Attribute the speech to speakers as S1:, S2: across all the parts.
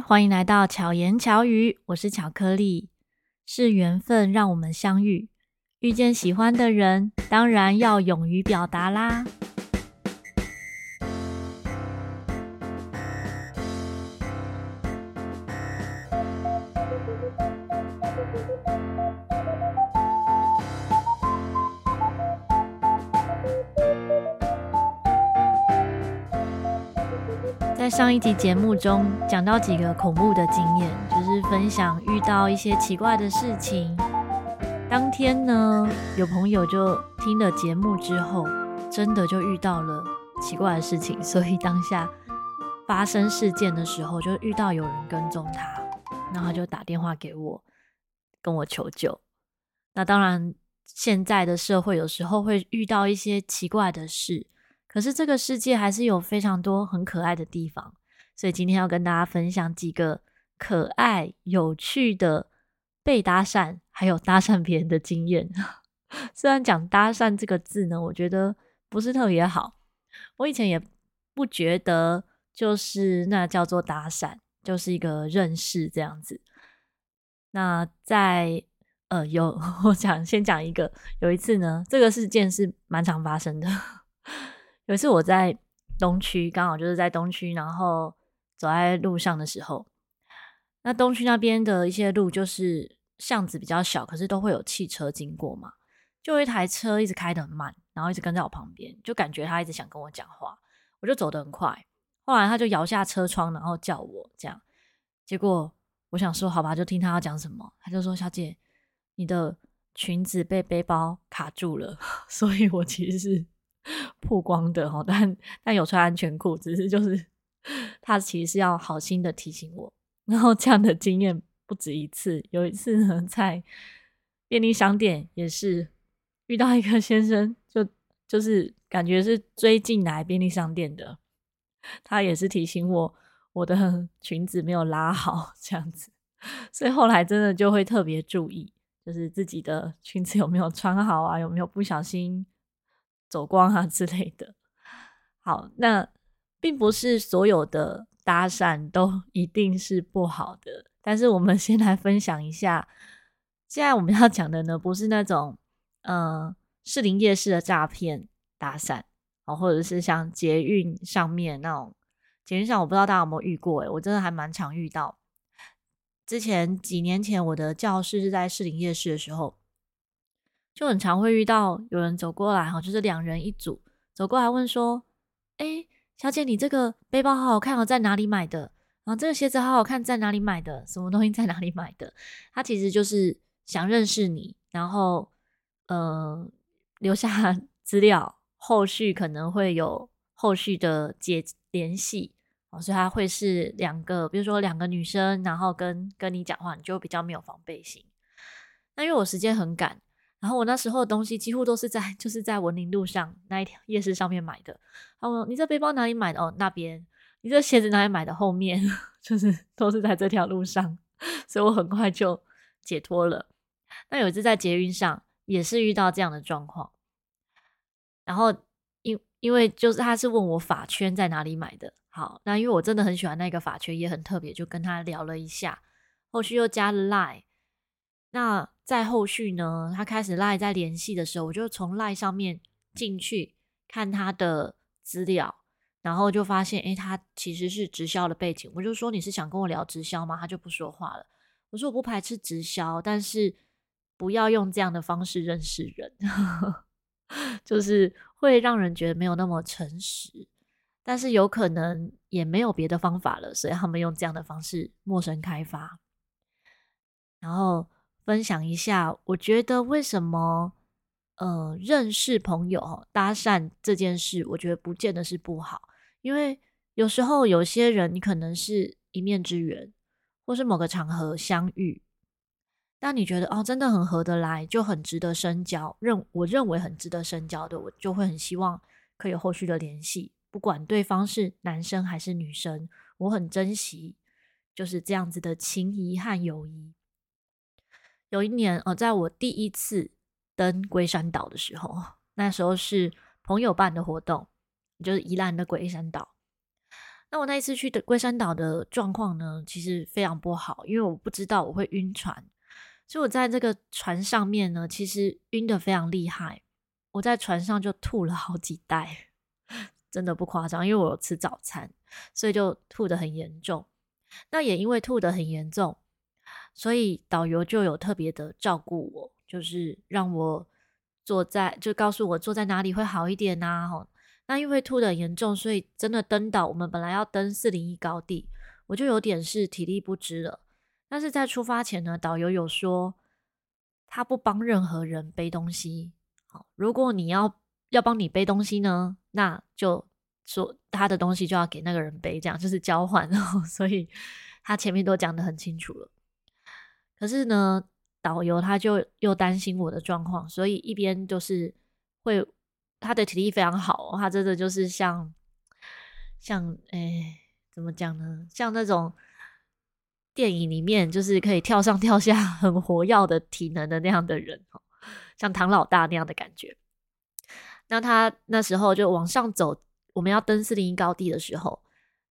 S1: 欢迎来到巧言巧语，我是巧克力。是缘分让我们相遇，遇见喜欢的人，当然要勇于表达啦。上一集节目中讲到几个恐怖的经验，就是分享遇到一些奇怪的事情。当天呢，有朋友就听了节目之后，真的就遇到了奇怪的事情，所以当下发生事件的时候，就遇到有人跟踪他，然后他就打电话给我，跟我求救。那当然，现在的社会有时候会遇到一些奇怪的事。可是这个世界还是有非常多很可爱的地方，所以今天要跟大家分享几个可爱有趣的被搭讪，还有搭讪别人的经验。虽然讲搭讪这个字呢，我觉得不是特别好，我以前也不觉得就是那叫做搭讪，就是一个认识这样子。那在呃有 我讲先讲一个，有一次呢，这个事件是蛮常发生的。有一次我在东区，刚好就是在东区，然后走在路上的时候，那东区那边的一些路就是巷子比较小，可是都会有汽车经过嘛，就有一台车一直开得很慢，然后一直跟在我旁边，就感觉他一直想跟我讲话，我就走得很快，后来他就摇下车窗，然后叫我这样，结果我想说好吧，就听他要讲什么，他就说小姐，你的裙子被背包卡住了，所以我其实是。曝光的哈，但但有穿安全裤，只是就是他其实是要好心的提醒我。然后这样的经验不止一次，有一次呢，在便利商店也是遇到一个先生，就就是感觉是追进来便利商店的，他也是提醒我我的 裙子没有拉好这样子，所以后来真的就会特别注意，就是自己的裙子有没有穿好啊，有没有不小心。走光啊 之类的。好，那并不是所有的搭讪都 一定是不好的。但是我们先来分享一下，现在我们要讲的呢，不是那种呃士林夜市的诈骗搭讪哦，或者是像捷运上面那种。捷运上我不知道大家有没有遇过，诶，我真的还蛮常遇到。之前几年前我的教室是在士林夜市的时候。就很常会遇到有人走过来哈，就是两人一组走过来问说：“哎，小姐，你这个背包好好看哦，在哪里买的？然后这个鞋子好好看，在哪里买的？什么东西在哪里买的？”他其实就是想认识你，然后呃留下 资料，后续可能会有后续的接联系哦，所以他会是两个，比如说两个女生，然后跟跟你讲话，你就比较没有防备心。那因为我时间很赶。然后我那时候的东西几乎都是在 就是在文林路上那一条夜市上面买的。他问你这背包哪里买的？哦，那边。你这鞋子哪里买的？后面 就是都是在这条路上，所以我很快就解脱了。那有一次在捷运上也是遇到这样的状况，然后因因为就是他是问我法圈在哪里买的。好，那因为我真的很喜欢那个法圈，也很特别，就跟他聊了一下，后续又加了 Line。那在后续呢，他开始赖在联系的时候，我就从赖上面进去看他的资料，然后就发现，诶，他其实是直销的背景。我就说，你是想跟我聊直销吗？他就不说话了。我说我不排斥直销，但是不要用这样的方式认识人，就是会让人觉得没有那么诚实。但是有可能也没有别的方法了，所以他们用这样的方式陌生开发，然后。分享一下，我觉得为什么呃认识朋友搭讪这件事，我觉得不见得是不好，因为有时候有些人你可能是一面之缘，或是某个场合相遇，当你觉得哦真的很合得来，就很值得深交，认我认为很值得深交的，我就会很希望可以后续的联系，不管对方是男生还是女生，我很珍惜就是这样子的情谊和友谊。有一年，呃，在我第一次登龟山岛的时候，那时候是朋友办的活动，就是宜兰的龟山岛。那我那一次去的龟山岛的状况呢，其实非常不好，因为我不知道我会晕船，所以我在这个船上面呢，其实晕得非常厉害。我在船上就吐了好几袋，真的不夸张，因为我有吃早餐，所以就吐得很严重。那也因为吐得很严重，所以导游就有特别的照顾我，就是让我坐在，就告诉我坐在哪里会好一点呐。那因为吐的严重，所以真的登岛，我们本来要登四零一高地，我就有点是体力不支了。但是在出发前呢，导游有说他不帮任何人背东西。好，如果你要要帮你背东西呢，那就说他的东西就要给那个人背，这样就是交换哦。所以他前面都讲得很清楚了。可是呢，导游他就又担心我的状况，所以一边就是会。他的体力非常好，他真的就是像像哎，怎么讲呢？像那种电影里面就是可以跳上跳下、很活跃的体能的那样的人，像唐老大那样的感觉。那他那时候就往上走，我们要登四零一高地的时候，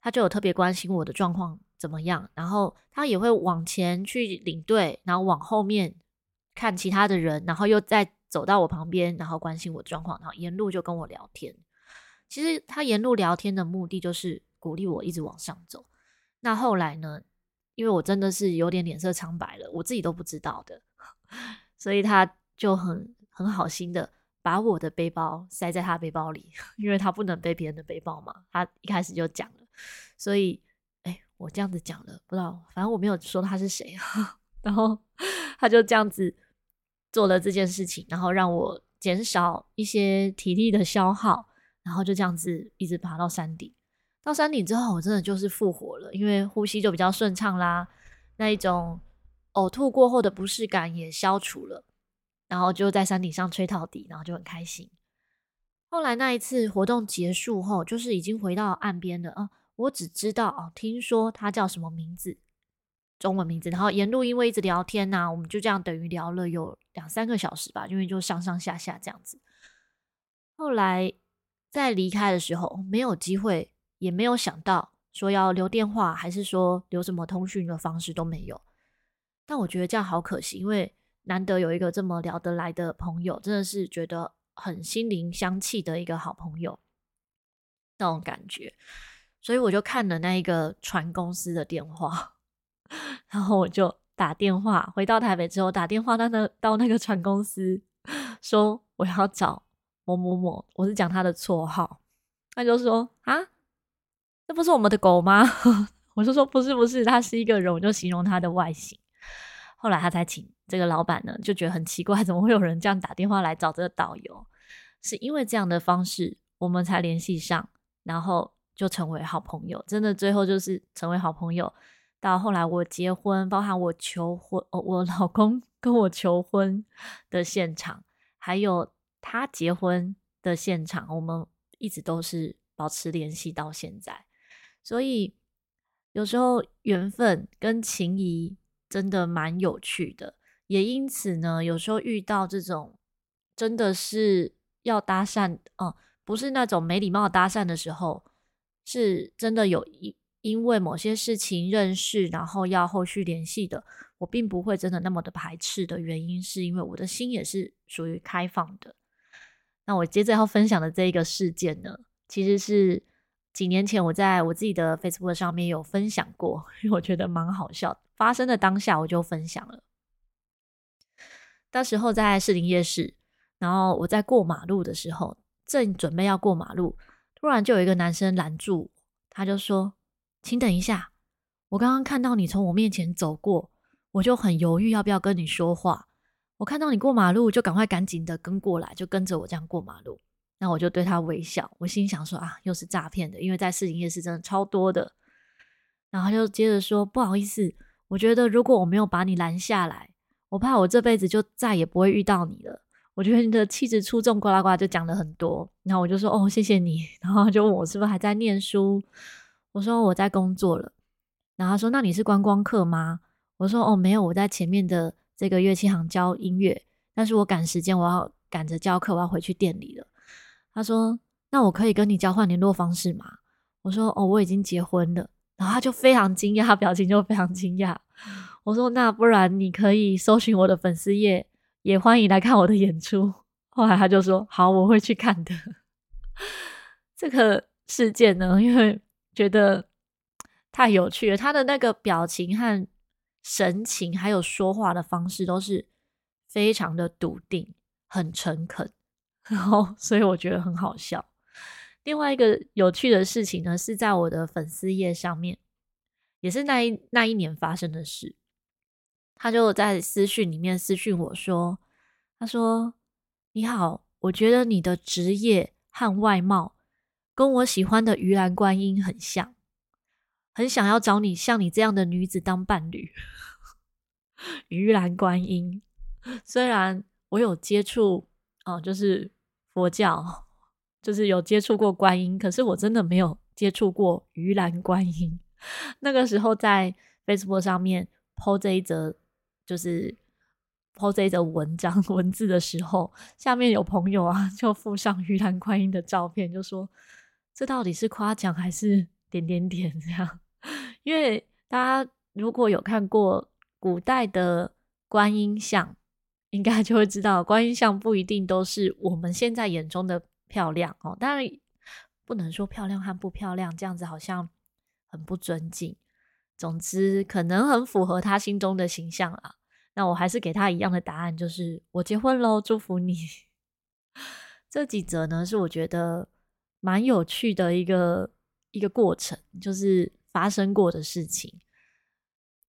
S1: 他就有特别关心我的状况怎么样，然后他也会往前去领队，然后往后面看其他的人，然后又再。走到我旁边，然后关心我状况，然后沿路就跟我聊天。其实他沿路聊天的目的就是鼓励我一直往上走。那后来呢？因为我真的是有点脸色苍白了，我自己都不知道的，所以他就很很好心的把我的背包塞在他背包里，因为他不能背别人的背包嘛。他一开始就讲了，所以，我这样子讲了，不知道，反正我没有说他是谁，然后他就这样子。做了这件事情，然后让我减少一些体力的消耗，然后就这样子一直爬到山顶。到山顶之后，我真的就是复活了，因为呼吸就比较顺畅啦，那一种呕吐过后的不适感也消除了，然后就在山顶上吹到底，然后就很开心。后来那一次活动结束后，就是已经回到岸边了啊，我只知道哦，听说他叫什么名字。中文名字，然后沿路因为一直聊天呐、我们就这样等于聊了有两三个小时吧，因为就上上下下这样子。后来在离开的时候，没有机会，也没有想到说要留电话，还是说留什么通讯的方式都没有。但我觉得这样好可惜，因为难得有一个这么聊得来的朋友，真的是觉得很心灵相契的一个好朋友那种感觉。所以我就看了那一个船公司的电话。然后我就打电话回到台北之后，打电话到那到那个船公司，说我要找某某某，我是讲他的绰号，他就说啊，这不是我们的狗吗？我就说不是不是，他是一个人，我就形容他的外形。后来他才请这个老板呢，就觉得很奇怪，怎么会有人这样打电话来找这个导游？是因为这样的方式，我们才联系上，然后就成为好朋友。真的，最后就是成为好朋友。到后来我结婚，包含我求婚，我老公 跟我求婚的现场，还有他结婚的现场，我们一直都是保持联系到现在。所以有时候缘分跟情谊真的蛮有趣的，也因此呢，有时候遇到这种真的是要搭讪，哦、不是那种没礼貌搭讪的时候，是真的有一。因为某些事情认识，然后要后续联系的，我并不会真的那么的排斥的原因，是因为我的心也是属于开放的。那我接着要分享的这一个事件呢，其实是几年前我在我自己的 Facebook 上面有分享过，因 为我觉得蛮好笑，发生的当下我就分享了。那时候在士林夜市，然后我在过马路的时候，正准备要过马路，突然就有一个男生拦住，他就说。请等一下，我刚刚看到你从我面前走过，我就很犹豫要不要跟你说话。我看到你过马路，就赶快赶紧的跟过来，就跟着我这样过马路。那我就对他微笑，我心想说啊，又是诈骗的，因为在市营夜市真的超多的。然后就接着说，不好意思，我觉得如果我没有把你拦下来，我怕我这辈子就再也不会遇到你了。我觉得你的气质出众，呱啦呱就讲了很多。然后我就说哦，谢谢你。然后就问我是不是还在念书。我说我在工作了，然后他说，那你是观光客吗？我说哦，没有，我在前面的这个乐器行教音乐，但是我赶时间，我要赶着教课，我要回去店里了。他说，那我可以跟你交换联络方式吗？我说：“哦，我已经结婚了。”然后他就非常惊讶，表情就非常惊讶。我说：“那不然你可以搜寻我的粉丝页，也欢迎来看我的演出。”后来他就说：“好，我会去看的。”这个事件呢，因为觉得太有趣了，他的那个表情和神情，还有说话的方式，都是非常的笃定、很诚恳，然后所以我觉得很好笑。另外一个有趣的事情呢，是在我的粉丝页上面，也是那一那一年发生的事。他就在私讯里面私讯我说：“他说你好，我觉得你的职业和外貌跟我喜欢的鱼篮观音很像，很想要找你像你这样的女子当伴侣。”鱼篮观音，虽然我有接触哦，就是佛教。就是有接触过观音，可是我真的没有接触过鱼篮观音。那个时候在 Facebook 上面 po 这一则，就是 po 这一则文章 文字的时候，下面有朋友啊就附上鱼篮观音的照片，就说这到底是夸奖还是点点点这样？因为大家如果有看过古代的观音像，应该就会知道，观音像不一定都是我们现在眼中的。漂亮哦，当然不能说漂亮和不漂亮，这样子好像很不尊敬。总之，可能很符合他心中的形象啊。那我还是给他一样的答案，就是我结婚喽，祝福你。这几则呢，是我觉得蛮有趣的一个一个过程，就是发生过的事情。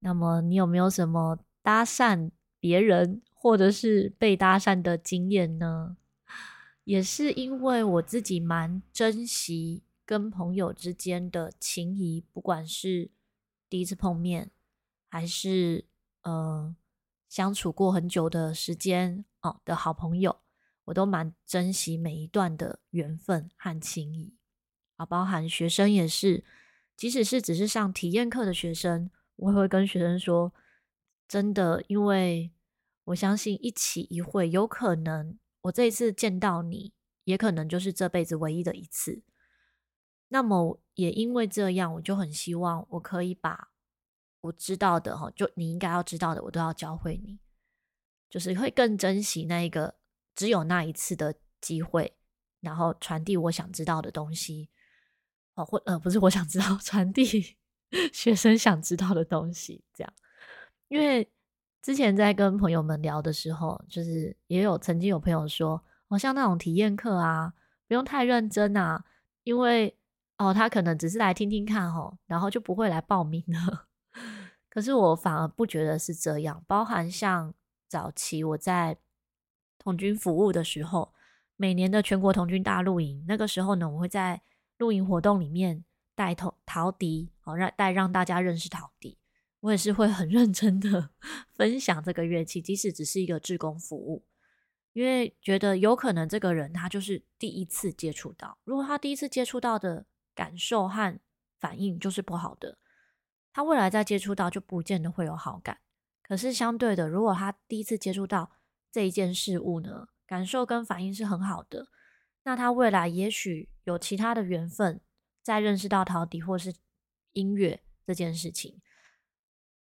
S1: 那么，你有没有什么搭讪别人或者是被搭讪的经验呢？也是因为我自己蛮珍惜跟朋友之间的情谊，不管是第一次碰面，还是呃相处过很久的时间哦的好朋友，我都蛮珍惜每一段的缘分和情谊啊，包含学生也是，即使是只是上体验课的学生，我也会跟学生说，真的，因为我相信一起一会有可能。我这一次见到你，也可能就是这辈子唯一的一次。那么也因为这样，我就很希望我可以把我知道的哈，就你应该要知道的，我都要教会你，就是会更珍惜那一个只有那一次的机会，然后传递我想知道的东西。哦，或呃，不是我想知道，传递 学生想知道的东西，这样，因为。之前在跟朋友们聊的时候，就是也有曾经有朋友说，哦，像那种体验课啊，不用太认真啊，因为哦，他可能只是来听听看哦，然后就不会来报名了。可是我反而不觉得是这样，包含像早期我在童军服务的时候，每年的全国童军大露营，那个时候呢，我会在露营活动里面带陶陶笛，好让带让大家认识陶笛。我也是会很认真的 分享这个乐器，即使只是一个志工服务，因为觉得有可能这个人他就是第一次接触到，如果他第一次接触到的感受和反应就是不好的，他未来再接触到就不见得会有好感。可是相对的，如果他第一次接触到这一件事物呢，感受跟反应是很好的，那他未来也许有其他的缘分，再认识到陶笛或是音乐这件事情。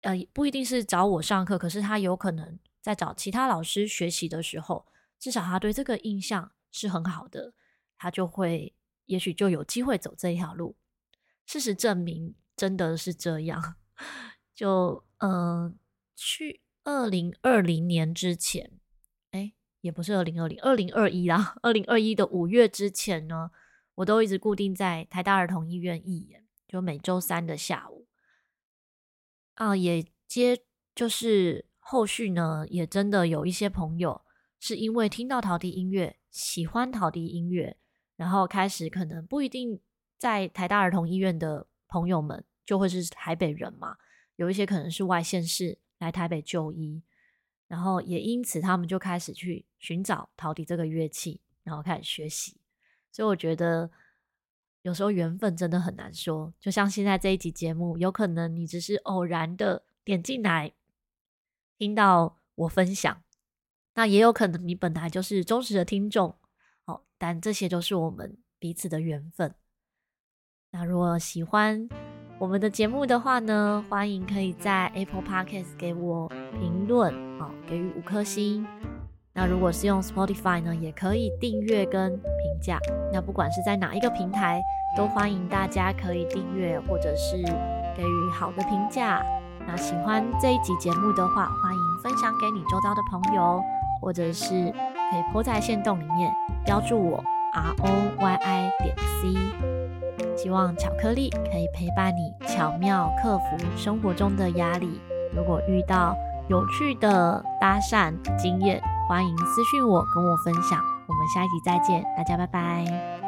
S1: 呃，不一定是找我上课，可是他有可能在找其他老师学习的时候，至少他对这个印象是很好的，他就会，也许就有机会走这一条路。事实证明，真的是这样。就嗯、呃，去二零二零年之前，哎，也不是二零二零，二零二一啦，二零二一的五月之前呢，我都一直固定在台大儿童医院义演，就每周三的下午。啊，也接就是后续呢，也真的有一些朋友是因为听到陶笛音乐，喜欢陶笛音乐，然后开始可能不一定在台大儿童医院的朋友们就会是台北人嘛，有一些可能是外县市来台北就医，然后也因此他们就开始去寻找陶笛这个乐器，然后开始学习，所以我觉得。有时候缘分真的很难说，就像现在这一集节目，有可能你只是偶然的点进来听到我分享，那也有可能你本来就是忠实的听众，哦，但这些都是我们彼此的缘分。那如果喜欢我们的节目的话呢，欢迎可以在 Apple Podcast 给我评论，好，给予五颗星。那如果是用 Spotify 呢，也可以订阅跟评价。那不管是在哪一个平台，都欢迎大家可以订阅或者是给予好的评价。那喜欢这一集节目的话，欢迎分享给你周遭的朋友，或者是可以泼在限动里面标注我 R O Y I 点 C。希望巧克力可以陪伴你，巧妙克服生活中的压力。如果遇到有趣的搭讪经验，欢迎私信我，跟我分享。我们下一集再见，大家拜拜。